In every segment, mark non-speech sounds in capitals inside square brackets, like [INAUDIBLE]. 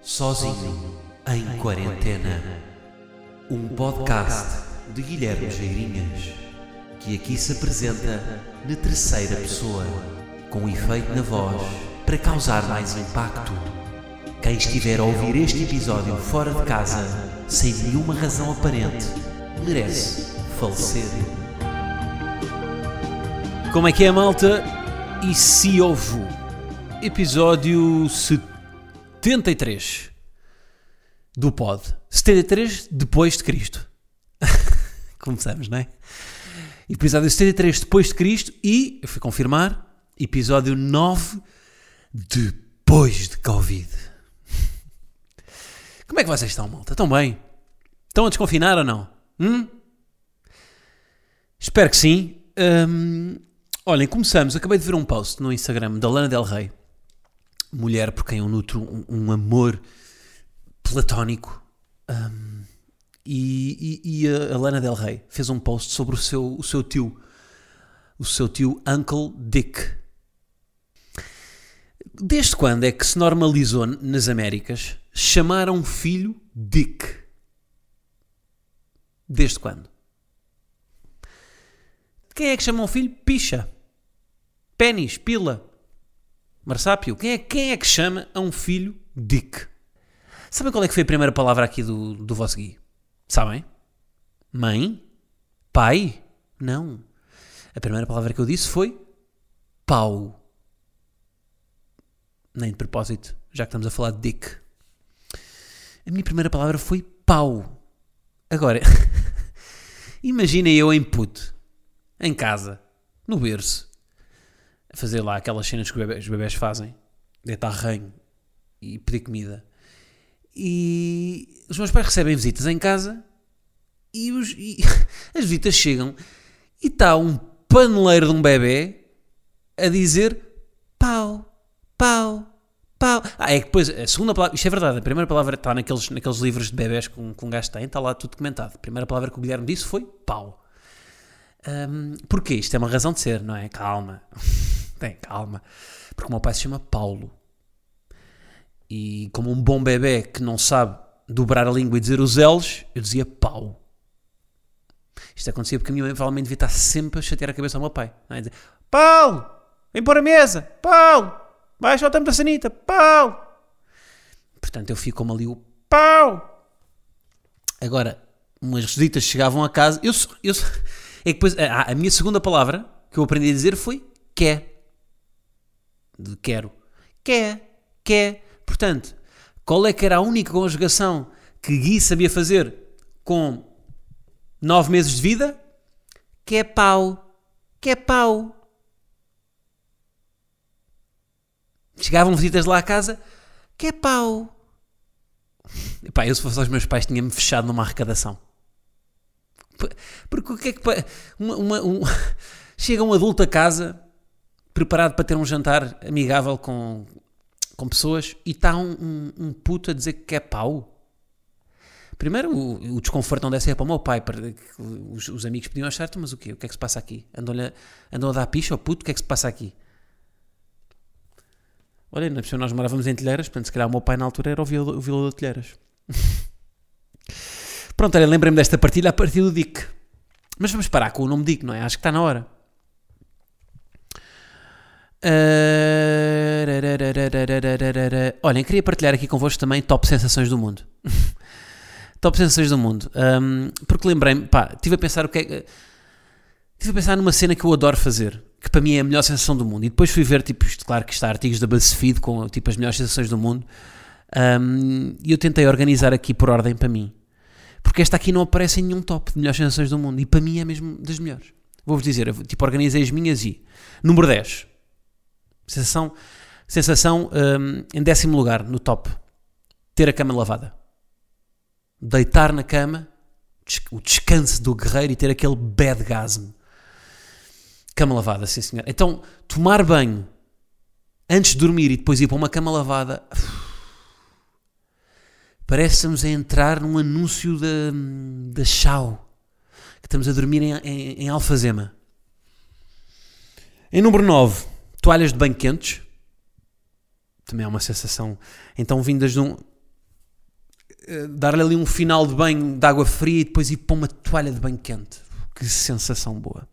Sozinho em Quarentena. Um podcast de Guilherme Geirinhas, que aqui se apresenta na terceira pessoa, com efeito na voz para causar mais impacto. Quem estiver a ouvir este episódio fora de casa, sem nenhuma razão aparente, merece falecer. Como é que é, malta? E se houve episódio 73 do Pod. 73 depois de Cristo. [LAUGHS] Começamos, não é? Episódio 73 depois de Cristo e, eu fui confirmar, episódio 9 depois de Covid. [LAUGHS] Como é que vocês estão, malta? Estão bem? Estão a desconfinar ou não? Hum? Espero que sim. Hum, olhem, começamos. Acabei de ver um post no Instagram da Lana Del Rey, mulher por quem eu nutro um, um amor platónico. Hum, e, e- e a, Lana Del Rey fez um post sobre o seu, o seu tio, o seu tio Uncle Dick. Desde quando é que se normalizou nas Américas chamar um filho Dick? Desde quando? Quem é que chama um filho picha? Pênis, pila, marsápio? Quem é, quem é que chama a um filho Dick? Sabem qual é que foi a primeira palavra aqui do, do vosso Gui? Sabem? Mãe? Pai? Não. A primeira palavra que eu disse foi pau. Nem de propósito, já que estamos a falar de Dick. A minha primeira palavra foi pau. Agora, [LAUGHS] imaginem eu em puto, em casa, no berço, fazer lá aquelas cenas que os bebés, fazem, deitar ranho e pedir comida. E os meus pais recebem visitas em casa e, os- e [LAUGHS] as visitas chegam e está um paneleiro de um bebê a dizer pau, pau, pau. Ah, é que depois, a segunda palavra, isto é verdade, a primeira palavra está naqueles, naqueles livros de bebés que um, que um gajo tem, está lá tudo documentado. A primeira palavra que o Guilherme disse foi pau. Hum, porquê? Isto é uma razão de ser, não é? Calma. [LAUGHS] Tem, calma. Porque o meu pai se chama Paulo. E como um bom bebê que não sabe dobrar a língua e dizer os L's, eu dizia pau. Isto acontecia porque a minha mãe provavelmente devia estar sempre a chatear a cabeça ao meu pai. Não é? Dizer, Paulo, vem pôr a mesa. Paulo, baixa o tempo da sanita. Paulo. Portanto, eu fico como ali o pau. Agora, umas visitas chegavam a casa. Eu, eu, é que depois, a, a minha segunda palavra que eu aprendi a dizer foi quer. De quero. Quer. Quer. Portanto, qual é que era a única conjugação que Gui sabia fazer com nove meses de vida? Que é pau. Que é pau. Chegavam visitas lá à casa. Que é pau. Epá, eu se fosse aos meus pais tinha-me fechado numa arrecadação. Porque o que é que... Uma, uma- um- [LAUGHS] Chega um adulto a casa preparado para ter um jantar amigável com, com pessoas e está um, um, um puto a dizer que é pau. Primeiro, o, o desconforto não deve ser para o meu pai. para- os, os amigos podiam achar, "Então, mas o quê? O que é que se passa aqui? Andam a dar picha ao puto? O que é que se passa aqui? Olha, na pessoa nós morávamos em Telheiras, portanto, se calhar o meu pai na altura era o violador de Telheiras. [LAUGHS] Pronto, olha, lembrei-me desta partilha a partir do Dick. Mas vamos parar com o nome Dick, não é? Acho que está na hora. Olhem, queria partilhar aqui convosco também top sensações do mundo. top sensações do mundo. Um, porque lembrei-me, pá, estive a pensar o que é. Estive a pensar numa cena que eu adoro fazer, que para mim é a melhor sensação do mundo. E depois fui ver, tipo, isto, claro que está artigos da BuzzFeed com tipo as melhores sensações do mundo. Um, e eu tentei organizar aqui por ordem para mim. Porque esta aqui não aparece em nenhum top de melhores sensações do mundo. E para mim é mesmo das melhores. Vou-vos dizer, tipo, organizei as minhas e. Número 10. Sensação, sensação hum, em décimo lugar, no top. Ter a cama lavada. Deitar na cama, o descanso do guerreiro e ter aquele badgasm. Cama lavada, sim senhor. Então, tomar banho antes de dormir e depois ir para uma cama lavada. [SIGHS] Parece-nos a entrar num anúncio da, da. Que estamos a dormir em, em, em alfazema. Em número 9, toalhas de banho quentes. Também é uma sensação. Então, vindas de um. eh, dar-lhe ali um final de banho de água fria e depois ir para uma toalha de banho quente. Que sensação boa.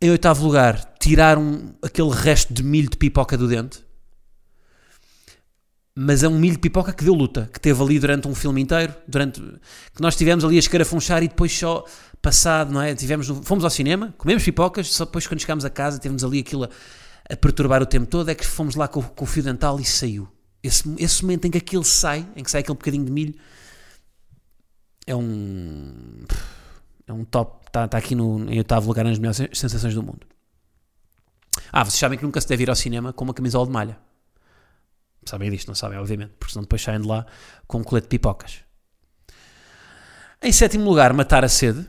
Em oitavo lugar, tirar um, aquele resto de milho de pipoca do dente. Mas é um milho de pipoca que deu luta, que teve ali durante um filme inteiro, durante que nós tivemos ali a escarafunchar e depois só passado, não é? Tivemos, fomos ao cinema, comemos pipocas, só depois quando chegámos a casa tivemos ali aquilo a, a perturbar o tempo todo, é que fomos lá com, com o fio dental e saiu. Esse, esse momento em que aquilo sai, em que sai aquele bocadinho de milho, é um. É um top. Está tá aqui no, em oitavo lugar nas melhores sensações do mundo. Ah, vocês sabem que nunca se deve ir ao cinema com uma camisola de malha. Sabem disto, não sabem, obviamente, porque senão depois saem de lá com um colete de pipocas. Em sétimo lugar, matar a sede.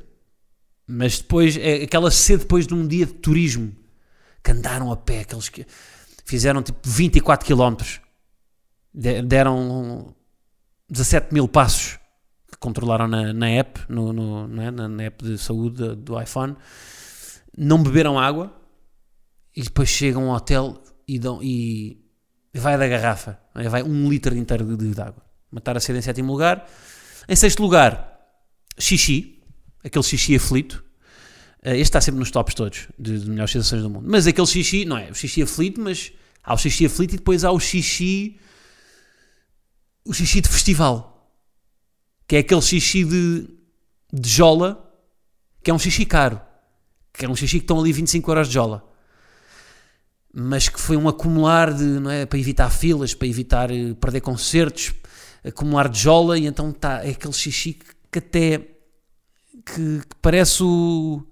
Mas depois, é aquela sede depois de um dia de turismo. Que andaram a pé, aqueles que fizeram tipo 24 km. De- Deram 17 mil passos que controlaram na, na app, no, no- é? na, na app de saúde do iPhone. Não beberam água e depois chegam ao hotel e, dão, e vai da garrafa. é? Vai um litro inteiro de, de, água. Matar a sede em sétimo lugar. Em sexto lugar, xixi. Aquele xixi aflito. Eh, Este está sempre nos tops todos de, de melhores sensações do mundo. Mas aquele xixi, não é? O xixi aflito, mas há o xixi aflito e depois há o xixi. O xixi de festival. Que é aquele xixi de, de jola, que é um xixi caro. Que é um xixi que estão ali 25 euros de jola. Mas que foi um acumular de, não é? Para evitar filas, para evitar eh, perder concertos, acumular de jola, e então tá, é aquele xixi que, até. Que, que parece o.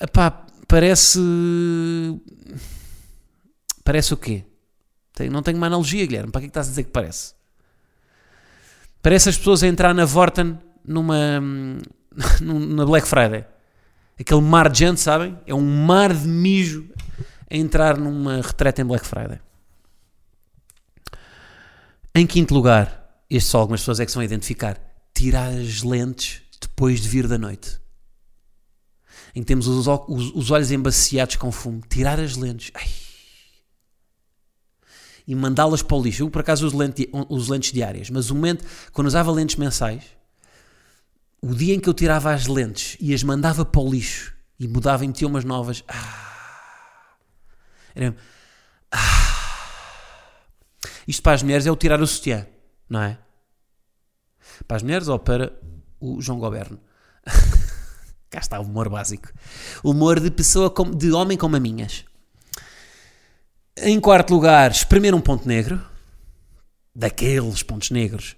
Epá, parece. Parece o quê? Tem- Não tenho uma analogia, Guilherme. Para que é que estás a dizer que parece? Parece as pessoas a entrar na Vorten numa. [LAUGHS] num- na Black Friday. Aquele mar de gente, sabem? É um mar de mijo a entrar numa retreta em Black Friday. Em quinto lugar, este só algumas pessoas é que se vão identificar, tirar as lentes depois de vir da noite. Em que temos os, os- os olhos embaciados com fumo. Tirar as lentes. Ai. E mandá-las para o lixo. Eu, por acaso, uso, uso lentes diárias. Mas o momento, quando usava lentes mensais, o dia em que eu tirava as lentes e as mandava para o lixo e mudava e metia umas novas. Ah, era mesmo, isto para as mulheres é o tirar o sutiã, não é? Para as mulheres ou para o João Goberno? [LAUGHS] Cá está o humor básico. Humor de pessoa de homem com maminhas. Em quarto lugar, espremer um ponto negro. Daqueles pontos negros.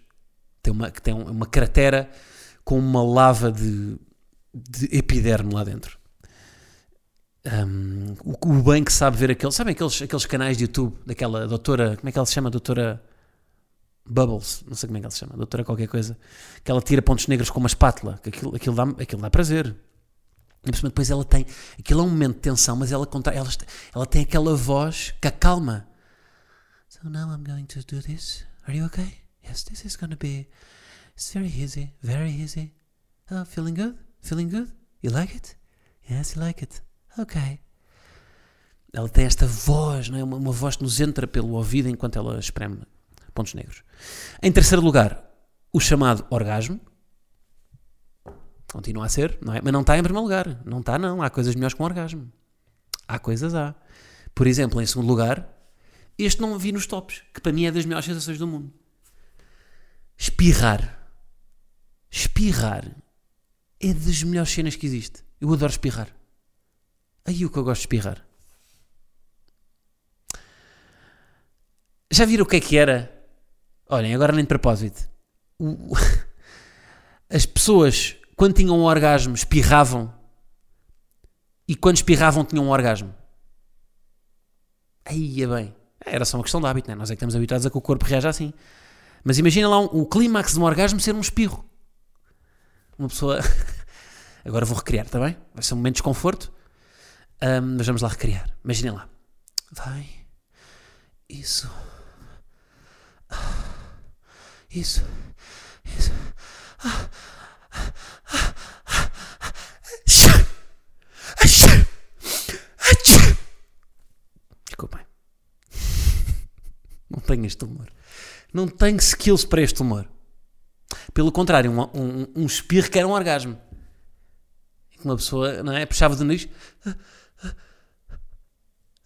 Tem uma, que tem uma cratera com uma lava de, de epiderme lá dentro. Um, o, o bem que sabe ver aqueles, sabem aqueles, aqueles canais de YouTube daquela doutora, como é que ela se chama? Doutora Bubbles, não sei como é que ela se chama, doutora qualquer coisa, que ela tira pontos negros com uma espátula, que aquilo, aquilo, dá, aquilo dá prazer. E depois ela tem, aquilo é um momento de tensão, mas ela, contra, ela, ela tem aquela voz que acalma. So now I'm going to do this. Are you okay? Yes, this is going to be, it's very easy, very easy. Oh, feeling good? Feeling good? You like it? Yes, you like it. Ok. Ela tem esta voz, não é? uma, uma voz que nos entra pelo ouvido enquanto ela espreme pontos negros. Em terceiro lugar, o chamado orgasmo. Continua a ser, não é? Mas não está em primeiro lugar. Não está, não. Há coisas melhores que um orgasmo. Há coisas, há. Por exemplo, em segundo lugar, este não vi nos tops, que para mim é das melhores sensações do mundo. Espirrar. Espirrar é das melhores cenas que existe. Eu adoro espirrar. Aí o que eu gosto de espirrar. Já viram o que é que era? Olhem, agora nem de propósito. O- [LAUGHS] As pessoas, quando tinham um orgasmo, espirravam. E quando espirravam, tinham um orgasmo. Aí é bem. Era só uma questão de hábito, né? Nós é que estamos habituados a que o corpo reaja assim. Mas imagina lá um- o clímax de um orgasmo ser um espirro. Uma pessoa. [LAUGHS] Agora vou recriar, está bem? Vai ser um momento de desconforto. Ahm, mas vamos lá recriar. Imaginem lá. Vai. Isso. Isso. Isso. Desculpem. Não tenho este humor. Não tenho skills para este humor. Pelo contrário, um, um, um espirro que era um orgasmo. Uma pessoa, não é? Puxava do nariz.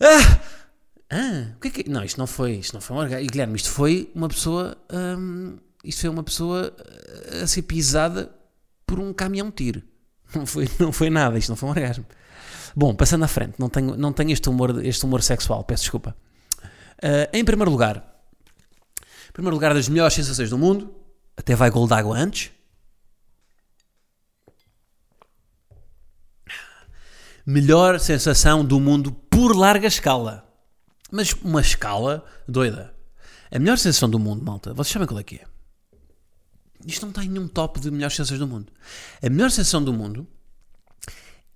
Ah! Ah! O que é que... Não, isto não foi, isto não foi um orgasmo. Guilherme, isto foi uma pessoa. hum, isto foi uma pessoa a ser pisada por um caminhão tiro. Não foi, não foi nada, isto não foi um orgasmo. Bom, passando à frente, não tenho, não tenho este, humor, este humor sexual, peço desculpa. Ah, em primeiro lugar, em primeiro lugar das melhores sensações do mundo, até vai gol d'água antes. Melhor sensação do mundo por larga escala. Mas uma escala doida. A melhor sensação do mundo, malta, vocês sabem qual é que é? Isto não está em nenhum top de melhores sensações do mundo. A melhor sensação do mundo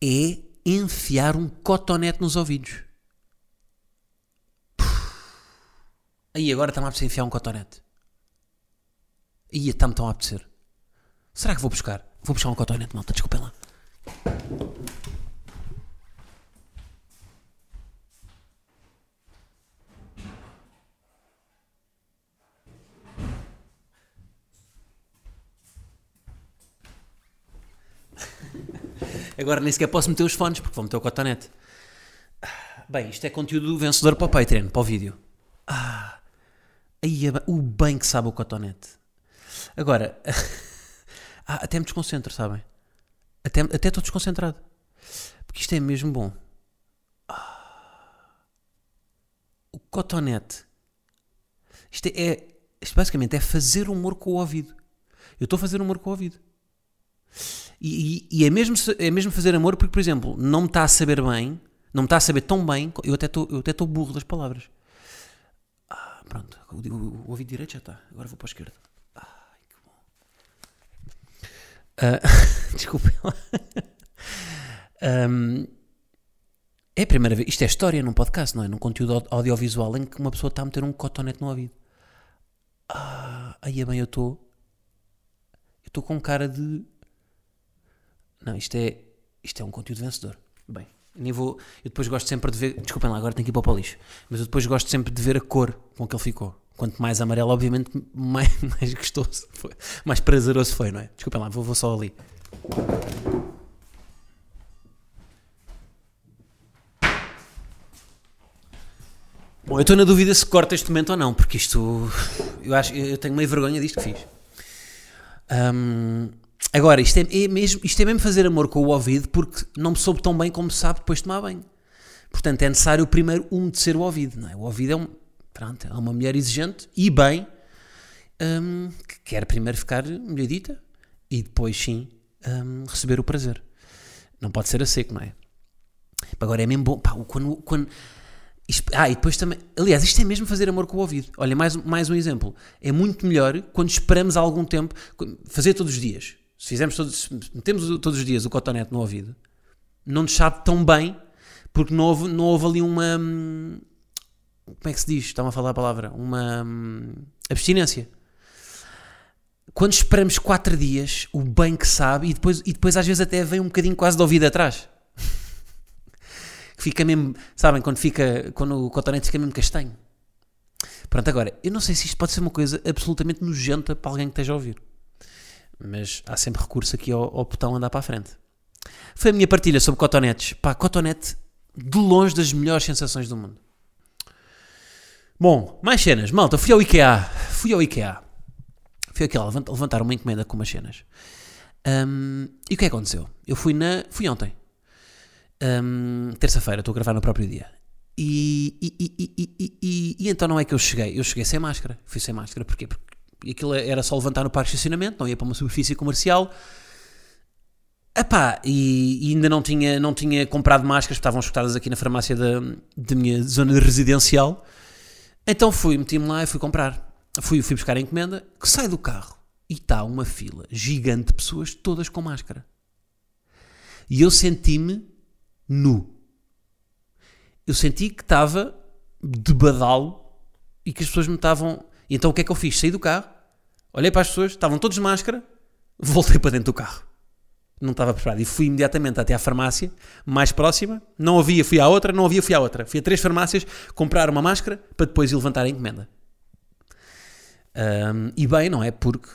é enfiar um cotonete nos ouvidos. Aí agora está-me a enfiar um cotonete. Ia, está-me tão a apetecer. Será que vou buscar? Vou buscar um cotonete, malta, desculpem lá. [LAUGHS] Agora nem sequer posso meter os fones porque vou meter o cotonete. Bem, isto é conteúdo vencedor para o Patreon, para o vídeo. Ah, aí é o bem que sabe o cotonete. Agora, [LAUGHS] ah, até me desconcentro, sabem? Até, estou desconcentrado. Porque isto é mesmo bom. Ah, o cotonete. Isto é, isto basicamente é fazer humor com o ouvido. Eu estou a fazer humor com o ouvido. E, e- e é, mesmo, é mesmo fazer amor porque, por exemplo, não me está a saber bem, não me está a saber tão bem, eu até estou burro das palavras. Ah, pronto, o, o, o ouvido direito já está, agora vou para a esquerda. Ai, que bom. Ah, [LAUGHS] Desculpem lá. Ahm, é a primeira vez, isto é história num podcast, não é? Num conteúdo au- audiovisual em que uma pessoa está a meter um cotonete no ouvido. Ah, aí é bem, eu estou. Eu estou com cara de. Não, isto é, isto é um conteúdo vencedor. Bem, nem vou. Eu depois gosto sempre de ver. Desculpem lá, agora tenho que ir para o palixo. Mas eu depois gosto sempre de ver a cor com que ele ficou. Quanto mais amarelo, obviamente, mais, [LAUGHS] mais gostoso foi. Mais prazeroso foi, não é? Desculpem lá, vou, vou só ali. Bom, eu estou na dúvida se corta este momento ou não, porque isto. Eu acho eu tenho meio vergonha disto que fiz. Hum, agora, isto é, é mesmo, isto é mesmo fazer amor com o ouvido porque não me soube tão bem como sabe depois de tomar banho. Portanto, é necessário primeiro umedecer o ouvido. Não é? O ouvido é, um, pronto, é uma mulher exigente e bem hum, que quer primeiro ficar molhadita e depois sim hum, receber o prazer. Não pode ser a seco, não é? Agora é mesmo bom. Pá, quando, quando, ah, e depois também. Aliás, isto é mesmo fazer amor com o ouvido. Olha, mais, mais um exemplo. É muito melhor quando esperamos algum tempo. Fazer todos os dias. Se fizermos todos, se metemos todos os dias o cotonete no ouvido, não nos sabe tão bem porque não houve, não houve ali uma. Como é que se diz? Está-me a falar a palavra. Uma hum, abstinência. Quando esperamos 4 dias, o bem que sabe, e depois, e depois às vezes até vem um bocadinho quase de ouvido atrás [LAUGHS] que fica mesmo, sabem, quando fica, quando o cotonete fica mesmo castanho. Pronto, agora, eu não sei se isto pode ser uma coisa absolutamente nojenta para alguém que esteja a ouvir. Mas há sempre recurso aqui ao, ao botão andar para a frente. Foi a minha partilha sobre cotonetes. Pá, cotonete de longe das melhores sensações do mundo. Bom, mais cenas. Malta, fui ao IKEA. Fui ao IKEA. Fui aqui lá levant- levantar uma encomenda com umas cenas. Hum, e o que é que aconteceu? Eu fui na. Fui ontem. Hum, terça-feira, estou a gravar no próprio dia. E, e- e- e então não é que eu cheguei, eu cheguei sem máscara. Fui sem máscara, porquê? Porque aquilo era só levantar no parque de estacionamento, não ia para uma superfície comercial. Epá, e, e ainda não tinha, não tinha comprado máscaras, estavam escutadas aqui na farmácia da, da minha zona residencial. Então fui, meti-me lá e fui comprar. Fui, fui buscar a encomenda, que sai do carro e está uma fila gigante de pessoas, todas com máscara. E eu senti-me nu. Eu senti que estava de badalo e que as pessoas me estavam. Então o que é que eu fiz? Saí do carro, olhei para as pessoas, estavam todos de máscara, voltei para dentro do carro. Não estava preparado. E fui imediatamente até à farmácia mais próxima. Não havia, fui à outra, não havia, fui à outra. Fui a três farmácias comprar uma máscara para depois ir levantar a encomenda. Um, e bem, não é? Porque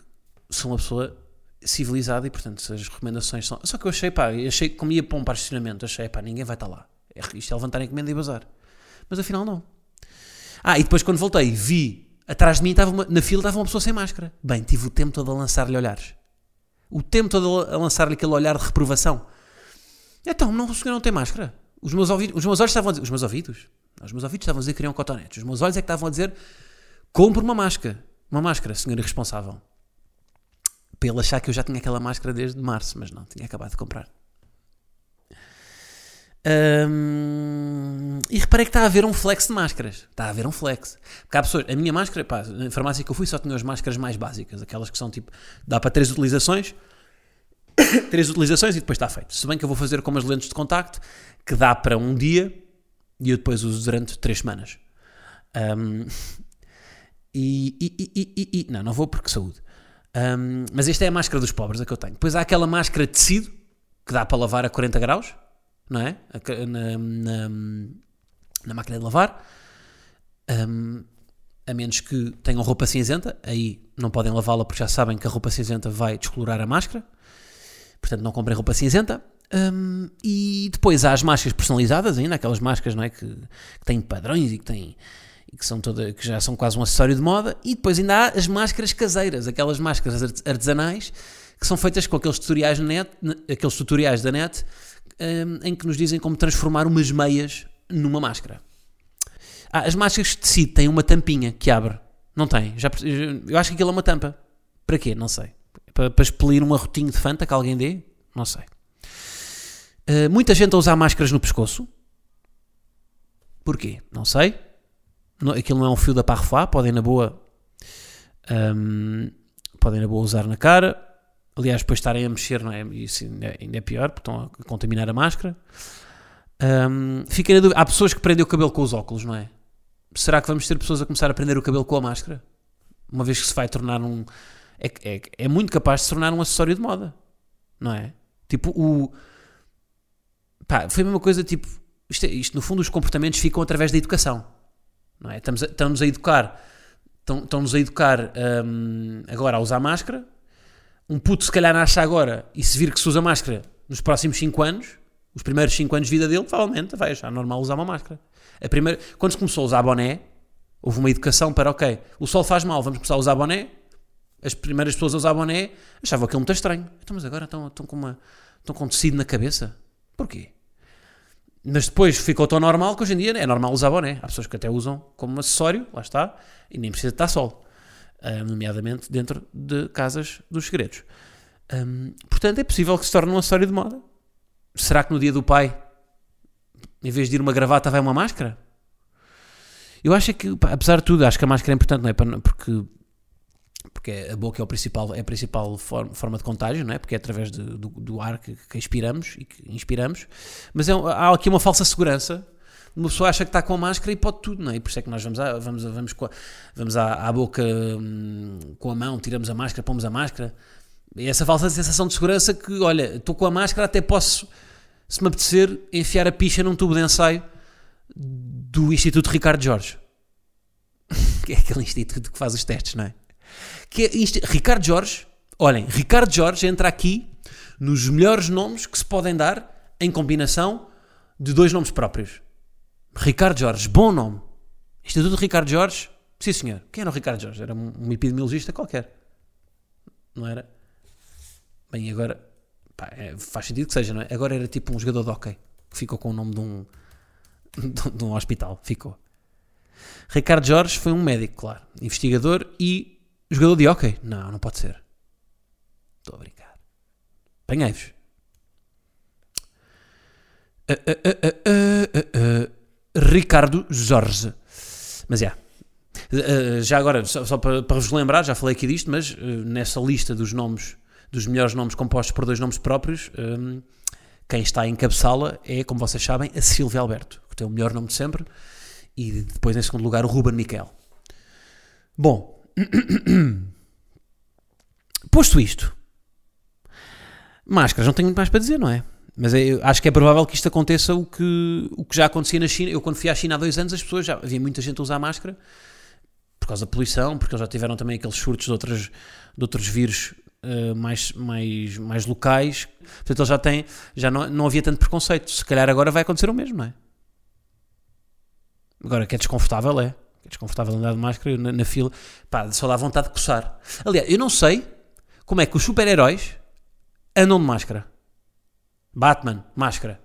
sou uma pessoa civilizada e, portanto, as recomendações são. Só que eu achei, pá, achei que como ia para um par de estacionamento, achei, pá, ninguém vai estar lá. É, isto é levantar a encomenda e bazar. Mas afinal, não. Ah, e depois quando voltei, vi atrás de mim, estava uma, na fila, estava uma pessoa sem máscara. Bem, tive o tempo todo a lançar-lhe olhares. O tempo todo a lançar-lhe aquele olhar de reprovação. Então, não, o senhor não tem máscara. Os meus, ouvidos, os meus olhos estavam a dizer. Os meus ouvidos? Os meus ouvidos estavam a dizer que queriam cotonetes. Os meus olhos é que estavam a dizer: compre uma máscara. Uma máscara, senhor irresponsável. Para ele achar que eu já tinha aquela máscara desde março, mas não, tinha acabado de comprar. E reparei que está a haver um flex de máscaras. Está a haver um flex. Porque há pessoas. A minha máscara, pá, na farmácia que eu fui só tinha as máscaras mais básicas. Aquelas que são tipo. dá para três utilizações. [COUGHS] três utilizações e depois está feito. Se bem que eu vou fazer com umas lentes de contacto que dá para um dia e eu depois uso durante três semanas. E, e, e, e, Não, não vou porque saúde. Mas esta é a máscara dos pobres, a que eu tenho. Depois há aquela máscara de tecido que dá para lavar a 40 graus, não é? Na, na, na máquina de lavar. Um, a menos que tenham roupa cinzenta, aí não podem lavá-la porque já sabem que a roupa cinzenta vai descolorar a máscara. Portanto, não comprem roupa cinzenta. Um, e depois há as máscaras personalizadas ainda, aquelas máscaras não é, que, que têm padrões e que têm e que, são toda, que já são quase um acessório de moda, e depois ainda há as máscaras caseiras, aquelas máscaras artesanais que são feitas com aqueles tutoriais, net, aqueles tutoriais da net um, em que nos dizem como transformar umas meias numa máscara. Ah, as máscaras de tecido têm uma tampinha que abre. Não tem. Já, eu acho que aquilo é uma tampa. Para quê? Não sei. Para, para expelir um arrotinho de Fanta que alguém dê? Não sei. Uh, muita gente a usar máscaras no pescoço. Porquê? Não sei não, aquilo não é um fio da parrefá, podem na boa um, podem na boa usar na cara. Aliás, depois estarem a mexer, não é? Isso ainda é, ainda é pior, porque estão a contaminar a máscara. Um, fiquem na dúvida. Há pessoas que prendem o cabelo com os óculos, não é? Será que vamos ter pessoas a começar a prender o cabelo com a máscara? Uma vez que se vai tornar um. É, é, é muito capaz de se tornar um acessório de moda, não é? Tipo, o. Pá, foi a mesma coisa, tipo. Isto, é, isto, no fundo, os comportamentos ficam através da educação não é? Estamos a, estamos a educar, estão-nos a educar um, agora a usar máscara. Um puto, se calhar, nasce agora e se vir que se usa máscara nos próximos 5 anos, os primeiros 5 anos de vida dele, provavelmente vai achar normal usar uma máscara. A primeira, quando se começou a usar boné, houve uma educação para, ok, o sol faz mal, vamos começar a usar boné. As primeiras pessoas a usar boné achavam aquilo muito estranho. Então, mas agora estão, estão, com uma, estão com tecido na cabeça. Porquê? Mas depois ficou tão normal que hoje em dia é normal usar boné. Há pessoas que até usam como acessório, lá está, e nem precisa estar sol. Um, nomeadamente dentro de casas dos segredos. Um, portanto, é possível que se torne um acessório de moda. Será que no dia do pai, em vez de ir uma gravata, vai uma máscara? Eu acho que, apesar de tudo, acho que a máscara é importante, não é? Porque porque a boca é, o principal, é a principal forma, de contágio, não é? porque é através de, do, do, ar que, que, expiramos e que inspiramos, mas é, há aqui uma falsa segurança. Uma pessoa acha que está com a máscara e pode tudo, não é? E por isso é que nós vamos, à, vamos, vamos, a, vamos à, à boca hum, com a mão, tiramos a máscara, pomos a máscara. E essa falsa sensação de segurança que, olha, estou com a máscara, até posso, se me apetecer, enfiar a picha num tubo de ensaio do Instituto Ricardo Jorge. [LAUGHS] que é aquele instituto que faz os testes, não é? Que é Ricardo Jorge, olhem, Ricardo Jorge entra aqui nos melhores nomes que se podem dar em combinação de dois nomes próprios. Ricardo Jorge, bom nome. Instituto Ricardo Jorge, sim senhor. Quem era o Ricardo Jorge? Era um, epidemiologista qualquer. Não era? Bem, agora pá, é, faz sentido que seja, não é? Agora era tipo um jogador de hockey que ficou com o nome de um, [LAUGHS] de um hospital. Ficou. Ricardo Jorge foi um médico, claro, investigador e Jogador de hockey? Não, não pode ser. Estou a brincar. Apanhei-vos. Uh, uh, uh, Ricardo Jorge. Mas é. Yeah. já agora, só, só para, para, vos lembrar, já falei aqui disto, mas nessa lista dos nomes, dos melhores nomes compostos por dois nomes próprios, um, quem está a encabeçá-la é, como vocês sabem, a Silvia Alberto, que tem o melhor nome de sempre, e depois, em segundo lugar, o Ruben Miquel. Bom, [CLEARS THROAT] Posto isto, máscaras, não tenho muito mais para dizer, não é? Mas é, acho que é provável que isto aconteça o que, o que já acontecia na China. Eu, quando fui à China há dois anos, as pessoas já havia muita gente a usar máscara causa da poluição, porque eles já tiveram também aqueles surtos de, outras, de outros vírus uh, mais, mais, mais locais. Portanto, eles já têm, já não, não havia tanto preconceito. Se calhar agora vai acontecer o mesmo, não é? Agora, que é desconfortável, é. É desconfortável andar de máscara na, na fila. Pá, só dá vontade de coçar. Aliás, eu não sei como é que os super-heróis andam de máscara. Batman, máscara.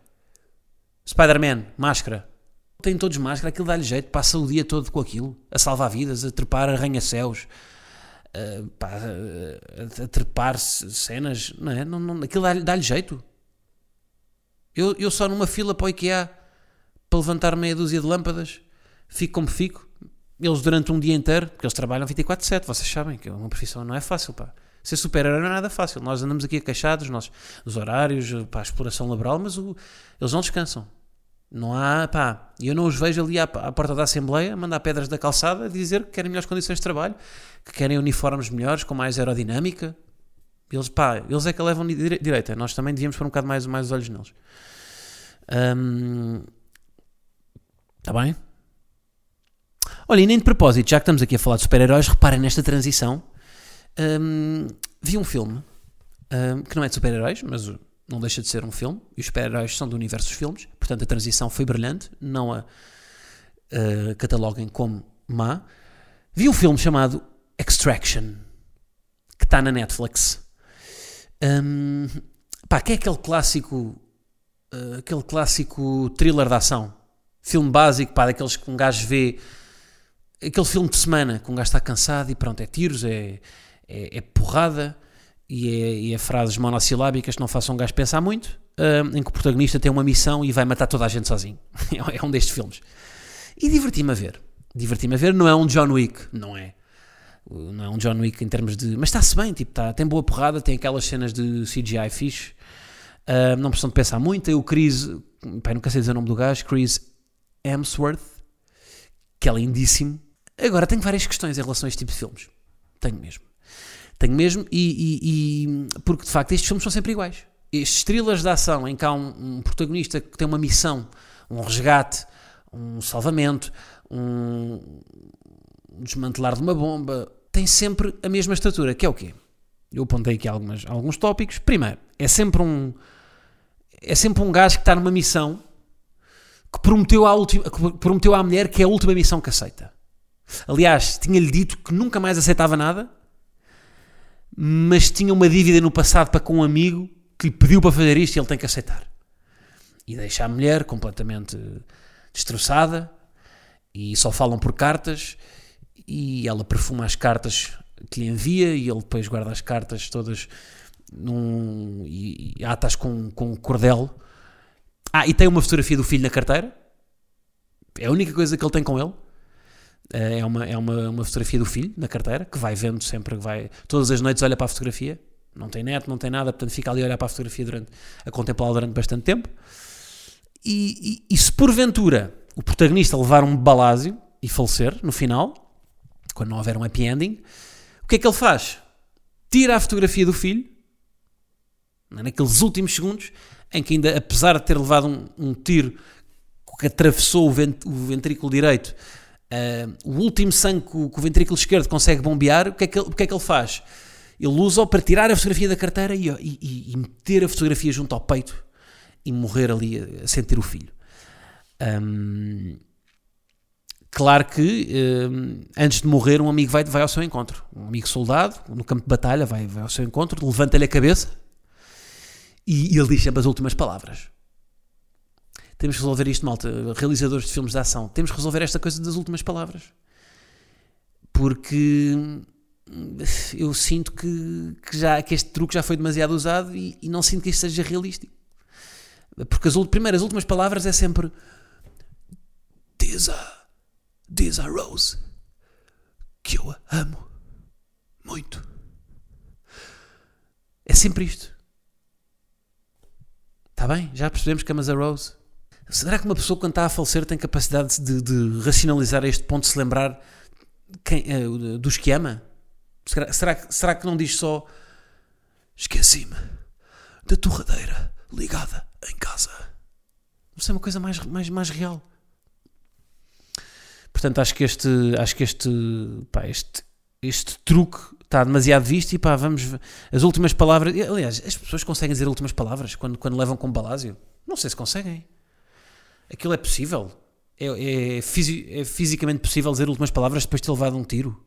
Spider-Man, máscara. Têm todos máscara, aquilo dá-lhe jeito, passa o dia todo com aquilo, a salvar vidas, a trepar arranha-céus, a, a, a, trepar cenas, não é? Não, não, aquilo dá-lhe dá jeito. Eu, eu só numa fila para o IKEA para levantar meia dúzia de lâmpadas, fico como fico. Eles durante um dia inteiro, porque eles trabalham 24-7, vocês sabem que é uma profissão não é fácil, pá. Ser super-herói não é nada fácil. Nós andamos aqui queixados, nós, os horários, para a exploração laboral, mas o, eles não descansam. Não há, pá, eu não os vejo ali à, à porta da Assembleia mandar pedras da calçada dizer que querem melhores condições de trabalho, que querem uniformes melhores, com mais aerodinâmica. Eles, pá, eles é que levam direita. Nós também devíamos pôr um bocado mais, mais os olhos neles. Está um, bem? Olha, e nem de propósito, já que estamos aqui a falar de super-heróis, reparem nesta transição. Um, vi um filme um, que não é de super-heróis, mas não deixa de ser um filme, e os super-heróis são do universo dos filmes, portanto a transição foi brilhante, não a uh, cataloguem como má. Vi um filme chamado Extraction, que está na Netflix. Um, pá, que é aquele clássico, uh, aquele clássico thriller de ação, filme básico, pá, daqueles que um gajo vê, aquele filme de semana, que um gajo está cansado e pronto, é tiros, é, é, é porrada e é, e é, frases monossilábicas que não façam um gajo pensar muito, uh, em que o protagonista tem uma missão e vai matar toda a gente sozinho. [LAUGHS] é um destes filmes. E diverti-me a ver. Diverti-me a ver, não é um John Wick, não é. Não é um John Wick em termos de. Mas está-se bem, tipo, tá, tem boa porrada, tem aquelas cenas de CGI fixe. Uh, não precisam de pensar muito. Tem o Chris, pai, nunca sei dizer o nome do gajo, Chris Hemsworth, que é lindíssimo. Agora, tenho várias questões em relação a este tipo de filmes. Tenho mesmo. Tenho mesmo, e, e, e, porque de facto estes filmes são sempre iguais. Estes thrillers de ação em que há um, um protagonista que tem uma missão, um resgate, um salvamento, um, desmantelar de uma bomba, tem sempre a mesma estrutura, que é o quê? Eu apontei aqui algumas, alguns tópicos. Primeiro, é sempre um é sempre um gajo que está numa missão que prometeu à, última, que prometeu à mulher que é a última missão que aceita. Aliás, tinha-lhe dito que nunca mais aceitava nada mas tinha uma dívida no passado para com um amigo que lhe pediu para fazer isto e ele tem que aceitar. E deixa a mulher completamente destroçada e só falam por cartas e ela perfuma as cartas que lhe envia e ele depois guarda as cartas todas num, e, e atas com, com um cordel. Ah, e tem uma fotografia do filho na carteira. É a única coisa que ele tem com ele. É uma, é uma, uma fotografia do filho na carteira, que vai vendo sempre, vai, todas as noites olha para a fotografia, não tem net, não tem nada, portanto fica ali a olhar para a fotografia durante, a contemplá-la durante bastante tempo. E, e, e, se porventura o protagonista levar um balásio e falecer no final, quando não houver um happy ending, o que é que ele faz? Tira a fotografia do filho, naqueles últimos segundos, em que ainda, apesar de ter levado um, um tiro que atravessou o, vent, o ventrículo direito, Uh, o último sangue que o, que o, ventrículo esquerdo consegue bombear, o que, é que ele, que é que ele faz? Ele usa-o para tirar a fotografia da carteira e, e, e, meter a fotografia junto ao peito e morrer ali a sentir o filho. Um, claro que um, antes de morrer, um amigo vai, vai ao seu encontro. Um amigo soldado, no campo de batalha, vai, vai ao seu encontro, levanta-lhe a cabeça e, e ele diz sempre as últimas palavras. Temos que resolver isto, malta. Realizadores de filmes de ação. Temos que resolver esta coisa das últimas palavras. Porque eu sinto que, que, já, que este truque já foi demasiado usado e, e não sinto que isto seja realístico. Porque as últimas palavras é sempre Diz a, diz a Rose que eu a amo muito. É sempre isto. Está bem? Já percebemos que amas a Rose. Será que uma pessoa, quando está a falecer, tem capacidade de, de racionalizar a este ponto, de se lembrar quem, uh, dos que ama? Será, será, será que não diz só esqueci-me da torradeira ligada em casa? Isso é uma coisa mais, mais, mais real. Portanto, acho que este, acho que este, pá, este, este truque está demasiado visto e pá, vamos. As últimas palavras. Aliás, as pessoas conseguem dizer últimas palavras quando, quando levam com balásio? Não sei se conseguem. Aquilo é possível. É, é, fisi- é fisicamente possível dizer últimas palavras depois de ter levado um tiro.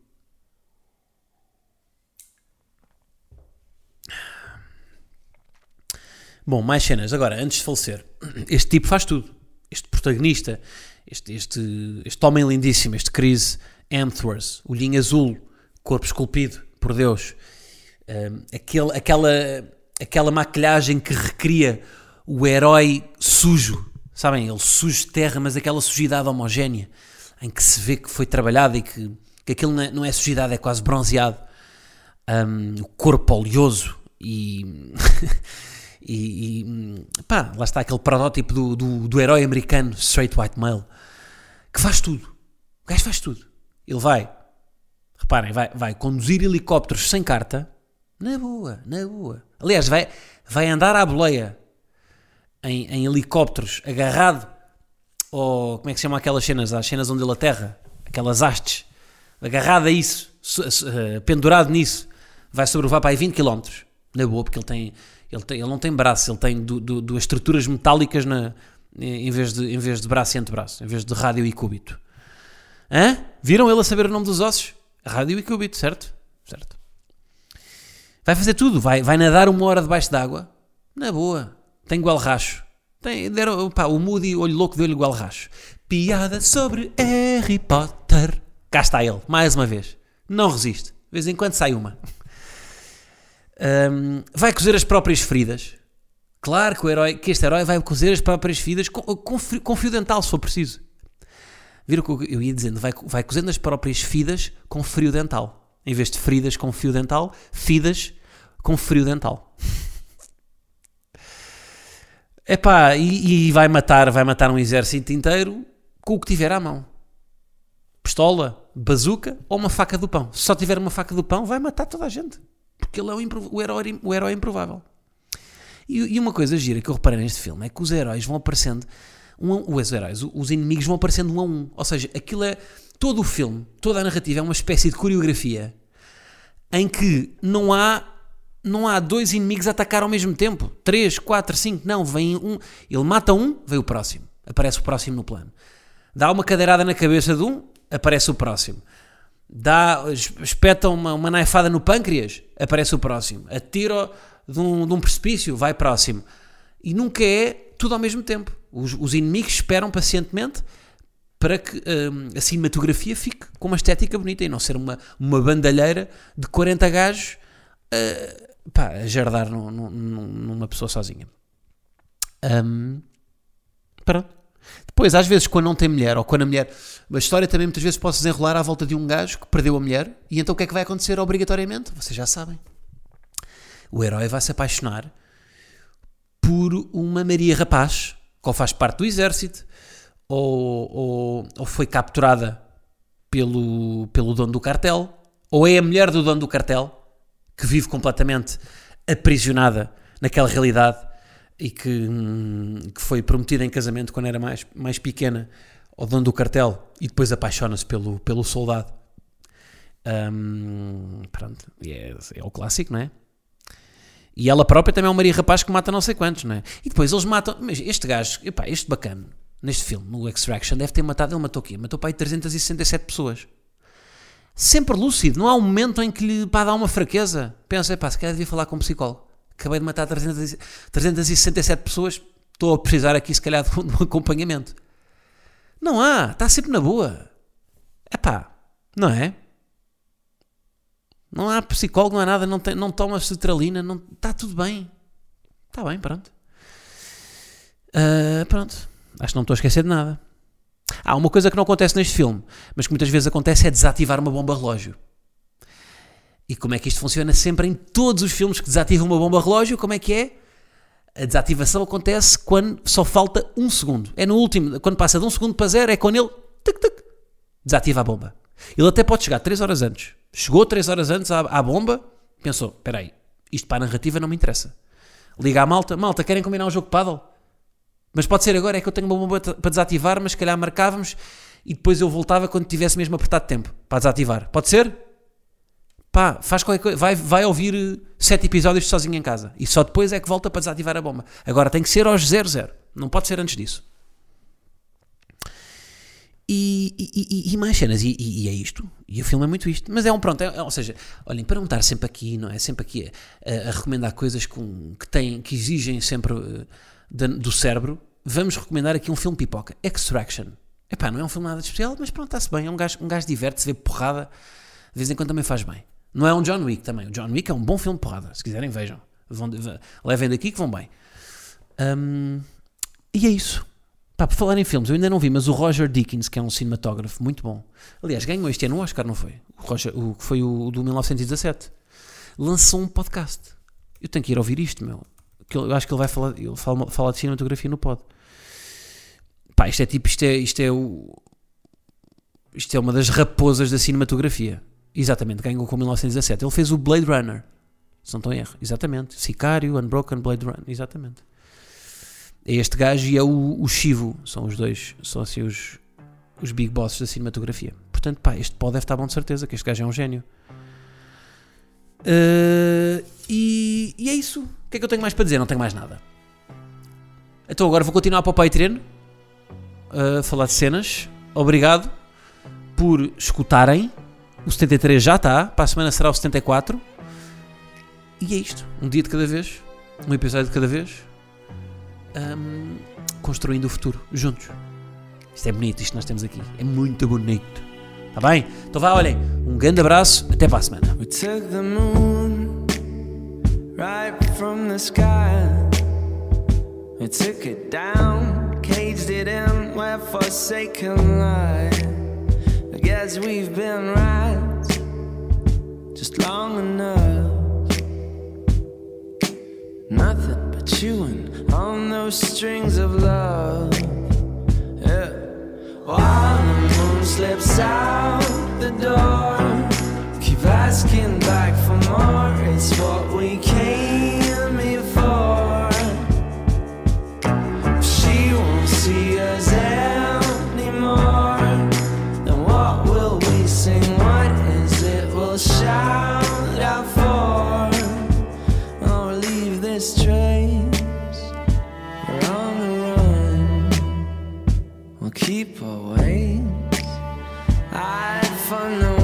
Bom, mais cenas. Agora, antes de falecer, [CLEARS THROAT] este tipo faz tudo. Este protagonista, este, este, este homem lindíssimo, este Chris Hemsworth, olhinho azul, corpo esculpido por Deus, um, aquele, aquela, aquela maquilhagem que recria o herói sujo, sabem? Ele sujo terra, mas aquela sujidade homogénea, em que se vê que foi trabalhado e que, que aquilo não é, não é sujidade, é quase bronzeado. Um, o corpo oleoso e, [LAUGHS] e, e, pá, lá está aquele protótipo do, do, do herói americano, straight white male, que faz tudo. O gajo faz tudo. Ele vai, reparem, vai, vai conduzir helicópteros sem carta, na boa, na boa. Aliás, vai, vai andar à boleia em, em helicópteros, agarrado, ou como é que se chamam aquelas cenas? As cenas onde ele aterra, aquelas hastes, agarrado a isso, eh, pendurado nisso, vai sobrevoar para aí 20 km, na boa, porque ele tem, ele tem, ele não tem braço, ele tem du- du- duas estruturas metálicas na, em, vez de, em vez de braço e antebraço, em vez de rádio e cúbito. Hã? Viram ele a saber o nome dos ossos? Rádio e cúbito, certo? Certo. Vai fazer tudo, vai, vai nadar uma hora debaixo d'água, na boa, tem igual racho. Tem, deram, pá, o Moody, olho louco, deu-lhe igual racho. Piada sobre Harry Potter. Cá está ele, mais uma vez. Não resiste. De vez em quando sai uma. Hum, vai cozer as próprias feridas. Claro que, o herói, que este herói vai cozer as próprias feridas com, com, com fio dental, se for preciso. Viram o que eu ia dizendo? Vai, vai cozendo as próprias fidas com frio dental. Em vez de feridas com fio dental, fidas com frio dental. Epá, e, e vai matar, vai matar um exército inteiro com o que tiver à mão. Pistola, bazuca ou uma faca do pão. Se só tiver uma faca do pão, vai matar toda a gente. Porque ele é o, o herói, o herói improvável. E, e uma coisa gira que eu reparei neste filme é que os heróis vão aparecendo, um os heróis, os inimigos vão aparecendo um a um. Ou seja, aquilo é. Todo o filme, toda a narrativa é uma espécie de coreografia em que não há não há dois inimigos a atacar ao mesmo tempo. Três, quatro, cinco. Não, vem um. Ele mata um, vem o próximo. Aparece o próximo no plano. Dá uma cadeirada na cabeça de um, aparece o próximo. Dá, es- espeta uma, uma naifada no pâncreas, aparece o próximo. Atira de um, de um precipício, vai próximo. E nunca é tudo ao mesmo tempo. Os, os inimigos esperam pacientemente para que hum, a cinematografia fique com uma estética bonita e não ser uma, uma bandalheira de 40 gajos uh, pá, a jardar num- num- num- numa pessoa sozinha. Hum, pronto. Depois, às vezes, quando não tem mulher, ou quando a mulher. A história também muitas vezes pode se desenrolar à volta de um gajo que perdeu a mulher, e então o que é que vai acontecer obrigatoriamente? Vocês já sabem. O herói vai se apaixonar por uma Maria Rapaz, que ou faz parte do exército, ou, ou, ou foi capturada pelo, pelo dono do cartel, ou é a mulher do dono do cartel, que vive completamente aprisionada naquela realidade e que, hum, que foi prometida em casamento quando era mais, mais pequena ao dono do cartel e depois apaixona-se pelo, pelo soldado. Hum, pronto, é, é o clássico, não é? E ela própria também é um Maria Rapaz que mata não sei quantos, não é? E depois eles matam. Mas este gajo, epá, este bacana, neste filme, no Extraction, deve ter matado. Ele matou o quê? Matou para aí 367 pessoas. Sempre lúcido. Não há um momento em que lhe pá, dá uma fraqueza. Pensa, epá, se calhar devia falar com um psicólogo. Acabei de matar 300, e- 367 pessoas. Estou a precisar aqui, se calhar, de [LAUGHS] um, de um acompanhamento. Não há. Está sempre na boa. Epá, não é? Não há psicólogo, não há nada, não, tem, não toma sertralina, não, está tudo bem. Está bem, pronto. Ah, pronto. Acho que não estou a esquecer de nada. Há uma coisa que não acontece neste filme, mas que muitas vezes acontece é desativar uma bomba relógio. E como é que isto funciona sempre em todos os filmes que desativam uma bomba relógio? Como é que é? A desativação acontece quando só falta um segundo. É no último, quando passa de um segundo para zero, é quando ele tuc, tuc, desativa a bomba. Ele até pode chegar 3 horas antes. Chegou 3 horas antes à, à bomba, pensou: espera aí, isto para a narrativa não me interessa. Liga à malta: malta, querem combinar um jogo de paddle? Mas pode ser agora, é que eu tenho uma bomba para desativar, mas se calhar marcávamos e depois eu voltava quando tivesse mesmo apertado tempo para desativar. Pode ser? Pá, faz qualquer coisa. Vai, vai ouvir eh, sete episódios sozinho em casa e só depois é que volta para desativar a bomba. Agora tem que ser aos 00. Não pode ser antes disso. E, e, e, e mais cenas, e, e- é isto. E o filme é muito isto. Mas é um pronto, é- ou seja, olhem, para não estar sempre aqui, não é? Sempre aqui a, a recomendar coisas com, que, têm, que exigem sempre eh, da- do cérebro, vamos recomendar aqui um filme pipoca: Extraction. Epá, não é um filme nada de especial, mas pronto, está-se bem. É um gajo, um gajo diverte-se, vê porrada, de vez em quando também faz bem. Não é um John Wick também. O John Wick é um bom filme de porrada. Se quiserem, vejam. Vão, levem daqui que vão bem. Hum, e é isso. Pá, por falar em filmes, eu ainda não vi, mas o Roger Dickens, que é um cinematógrafo muito bom. Aliás, ganhou este ano um Oscar, não foi? O, Roger, o foi o do 1917. Lançou um podcast. Eu tenho que ir ouvir isto, meu. Que eu acho que ele vai falar, ele fala, fala de cinematografia no pod. Pá, isto é tipo, isto é, isto é o. Isto é uma das raposas da cinematografia. Exatamente, ganhou com 1917. Ele fez o Blade Runner. Se não estou em erro. Exatamente. Sicário, Unbroken, Blade Runner. Exatamente. É este gajo e é o, o Chivo. São os dois, são assim os, os big bosses da cinematografia. Portanto, pá, este pó deve estar bom de certeza, que este gajo é um gênio. Uh, e, e é isso. O que é que eu tenho mais para dizer? Não tenho mais nada. Então agora vou continuar para o Patreon a falar de cenas. Obrigado por escutarem. O 73 já está. Para a semana será o 74. E é isto. Um dia de cada vez. Um episódio de cada vez. Ahm, construindo o futuro juntos. Isto é bonito, isto que nós temos aqui. É muito bonito. Está bem? Então vá, olhem. Um grande abraço. Até para a semana. Right from the sky. We took it down, caged it in where forsaken lie. I guess we've been right just long enough. Nothing but chewing on those strings of love. Yeah. While the moon slips out the door, keep asking back for more. It's what we keep our wings. I had fun.